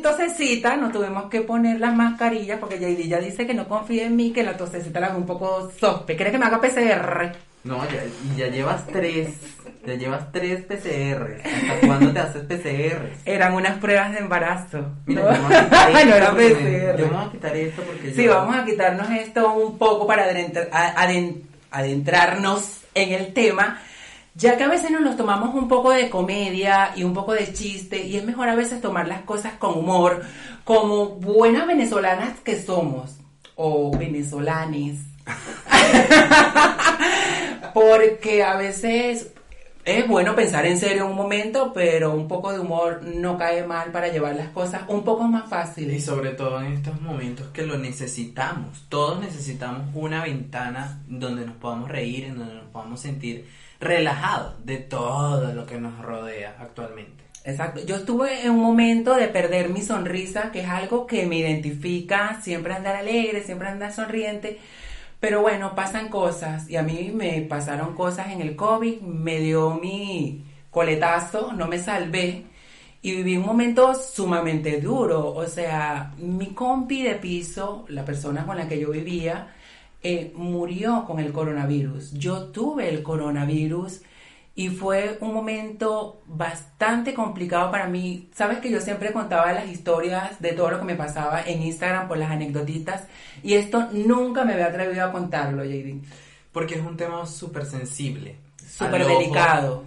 tosecita, nos tuvimos que poner las mascarillas porque JD ya dice que no confía en mí, que la tosecita la hago un poco sospe. ¿Crees que me haga PCR? No, ya, y ya llevas tres. Ya llevas tres PCR. ¿Hasta cuándo te haces PCR? Eran unas pruebas de embarazo. Mira, no, yo me voy a quitar esto no era porque me- PCR. Yo me voy a quitar esto porque Sí, yo- vamos a quitarnos esto un poco para adentr- adentrarnos en el tema, ya que a veces nos los tomamos un poco de comedia y un poco de chiste, y es mejor a veces tomar las cosas con humor, como buenas venezolanas que somos, o venezolanes. Porque a veces es bueno pensar en serio un momento, pero un poco de humor no cae mal para llevar las cosas un poco más Y fáciles. sobre todo en estos momentos que lo necesitamos. Todos necesitamos una ventana donde nos podamos reír, en donde nos podamos sentir relajados de todo lo que nos rodea actualmente. Exacto. Yo estuve en un momento de perder mi sonrisa, que es algo que me identifica, siempre andar alegre, siempre andar sonriente. Pero bueno, pasan cosas y a mí me pasaron cosas en el COVID, me dio mi coletazo, no me salvé y viví un momento sumamente duro. O sea, mi compi de piso, la persona con la que yo vivía, eh, murió con el coronavirus. Yo tuve el coronavirus y fue un momento bastante complicado para mí. Sabes que yo siempre contaba las historias de todo lo que me pasaba en Instagram por las anecdotitas y esto nunca me había atrevido a contarlo, JD. Porque es un tema súper sensible. Súper delicado.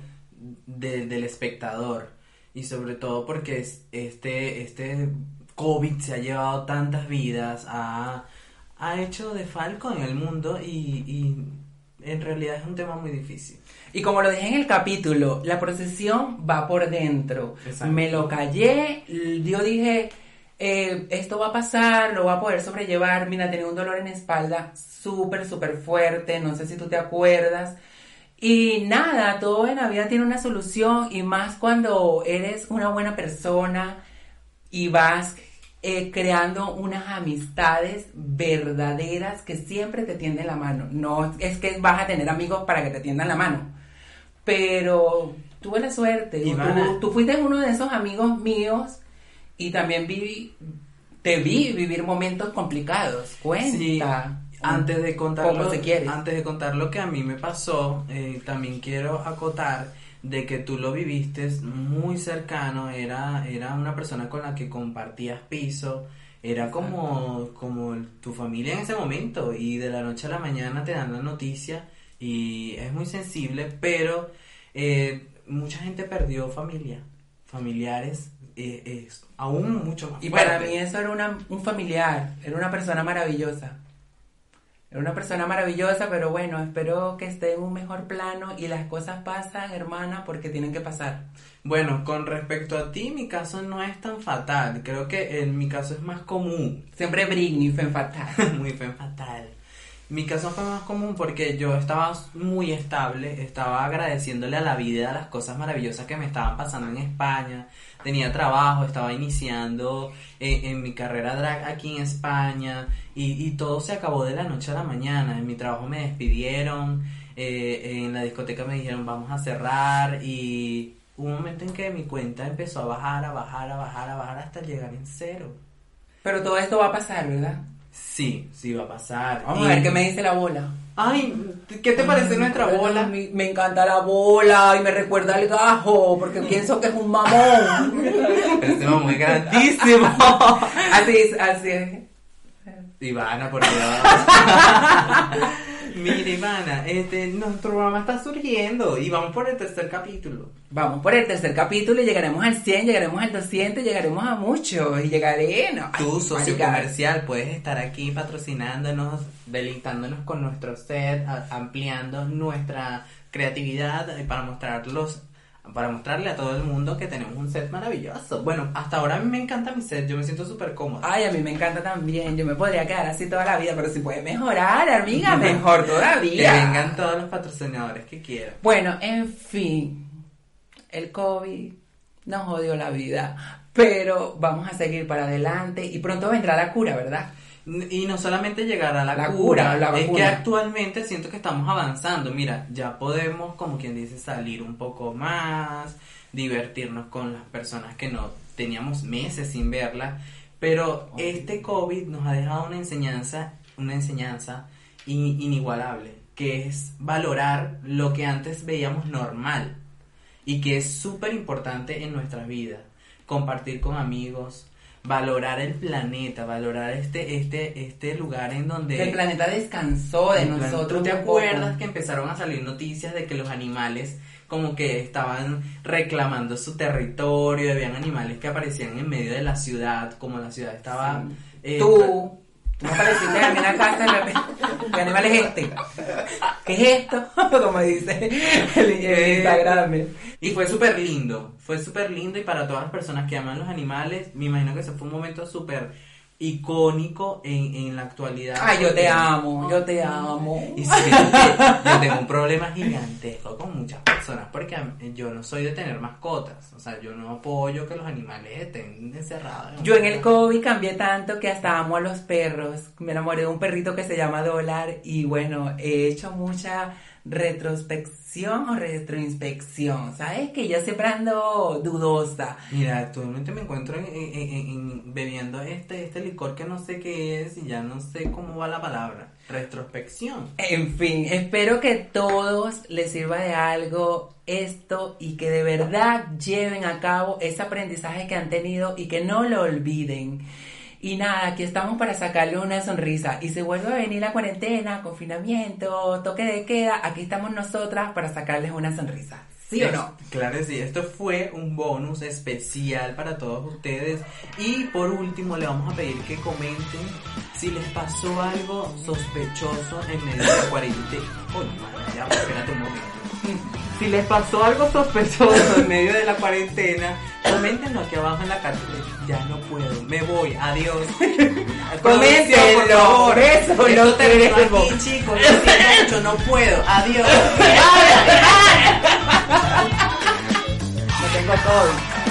de- del espectador. Y sobre todo porque es- este, este COVID se ha llevado tantas vidas, ha, ha hecho de falco en el mundo y, y en realidad es un tema muy difícil. Y como lo dije en el capítulo, la procesión va por dentro. Exacto. Me lo callé, yo dije, eh, esto va a pasar, lo va a poder sobrellevar. Mira, tenía un dolor en la espalda súper, súper fuerte, no sé si tú te acuerdas. Y nada, todo en la vida tiene una solución y más cuando eres una buena persona y vas eh, creando unas amistades verdaderas que siempre te tienden la mano. No es que vas a tener amigos para que te tiendan la mano, pero tuve la suerte. Tú, Ivana. tú fuiste uno de esos amigos míos y también vi, te vi vivir momentos complicados. Cuenta. Sí, antes de contar lo, antes de contar lo que a mí me pasó, eh, también quiero acotar de que tú lo viviste muy cercano, era, era una persona con la que compartías piso, era como, como tu familia en ese momento y de la noche a la mañana te dan la noticia y es muy sensible, pero eh, mucha gente perdió familia, familiares, eh, aún mucho más Y para mí eso era una- un familiar, era una persona maravillosa. Era una persona maravillosa, pero bueno, espero que esté en un mejor plano y las cosas pasan, hermana, porque tienen que pasar. Bueno, con respecto a ti, mi caso no es tan fatal. Creo que en mi caso es más común. Siempre Britney fue fatal. Muy fue fatal. Mi caso fue más común porque yo estaba muy estable, estaba agradeciéndole a la vida las cosas maravillosas que me estaban pasando en España. Tenía trabajo, estaba iniciando eh, en mi carrera drag aquí en España y, todo se acabó de la noche a la mañana. En mi trabajo me despidieron, eh, en la discoteca me dijeron vamos a cerrar y un momento en que mi cuenta empezó a bajar, a bajar, a bajar, a bajar hasta llegar en cero. Pero todo esto va a pasar, ¿verdad? Sí, sí va a pasar. Vamos Y- a ver qué me dice la bola. Ay, ¿qué te parece nuestra bola? Me, me encanta la bola y me recuerda al gajo, porque pienso que es un mamón. Este mamón es grandísimo. así es, así es. Ivana, por Dios. Mira, Ivana, este, nuestro programa está surgiendo y vamos por el tercer capítulo. Vamos por el tercer capítulo y llegaremos al 100, llegaremos al 200, llegaremos a mucho y llegaré, no. Tú, ay, socio marica. comercial, puedes estar aquí patrocinándonos, deleitándonos con nuestro set, ampliando nuestra creatividad eh, para mostrarlos, para mostrarle a todo el mundo que tenemos un set maravilloso. Bueno, hasta ahora a mí me encanta mi set, yo me siento súper cómoda. Ay, a mí me encanta también. Yo me podría quedar así toda la vida, pero si puede mejorar, amiga, mejor Que todavía. vengan todos los patrocinadores que quieran. Bueno, en fin, el COVID nos jodió la vida, pero vamos a seguir para adelante y pronto vendrá la cura, ¿verdad? Y no solamente llegar a la, La cura, cura, la es que actualmente siento que estamos avanzando. Mira, ya podemos, como quien dice, salir un poco más, divertirnos con las personas que no teníamos meses sin verla, pero este COVID nos ha dejado una enseñanza, una enseñanza in- inigualable, que es valorar lo que antes veíamos normal y que es súper importante en nuestras vidas. Compartir con amigos, valorar el planeta, valorar este, este, este lugar en donde... Que el planeta descansó de nosotros. ¿Tú te poco. acuerdas que empezaron a salir noticias de que los animales como que estaban reclamando su territorio, habían animales que aparecían en medio de la ciudad, como la ciudad estaba... eh, Tú, tú me apareciste a mí en la casa de ¿qué animal es este? ¿Qué es esto? Como dice el, el Instagram. Y fue súper lindo, fue súper lindo y para todas las personas que aman los animales, me imagino que ese fue un momento súper icónico en, en la actualidad. Ay, yo te amo, yo te amo. Y sí, yo tengo un problema gigantesco con muchas personas porque mí- yo no soy de tener mascotas, o sea, yo no apoyo que los animales estén encerrados. Yo en el COVID cambié tanto que hasta amo a los perros. Me enamoré de un perrito que se llama Dólar y bueno, he hecho mucha retrospección o retroinspección. ¿Sabes? Que yo siempre ando dudosa. Mira, actualmente me encuentro en, en- en- en- bebiendo este, este licor que no sé qué es y ya no sé cómo va la palabra. Retrospección. En fin, espero que todos les sirva de algo esto y que de verdad lleven a cabo ese aprendizaje que han tenido y que no lo olviden. Y nada, aquí estamos para sacarle una sonrisa. Y se vuelve a venir la cuarentena, confinamiento, toque de queda, aquí estamos nosotras para sacarles una sonrisa. ¿Sí o no? Claro que sí, esto fue un bonus especial para todos ustedes. Y por último, le vamos a pedir que comenten si les pasó algo sospechoso en medio de la cuarentena. Uy, madre, ya, espérate un momento. Si les pasó algo sospechoso en medio de la cuarentena, coméntenlo aquí abajo en la cartelera. Ya no puedo, me voy, adiós. Producción, por Coméntenlo, favor. eso Esto lo terminó aquí, chicos. Lo siento mucho, no puedo, adiós. No tengo COVID.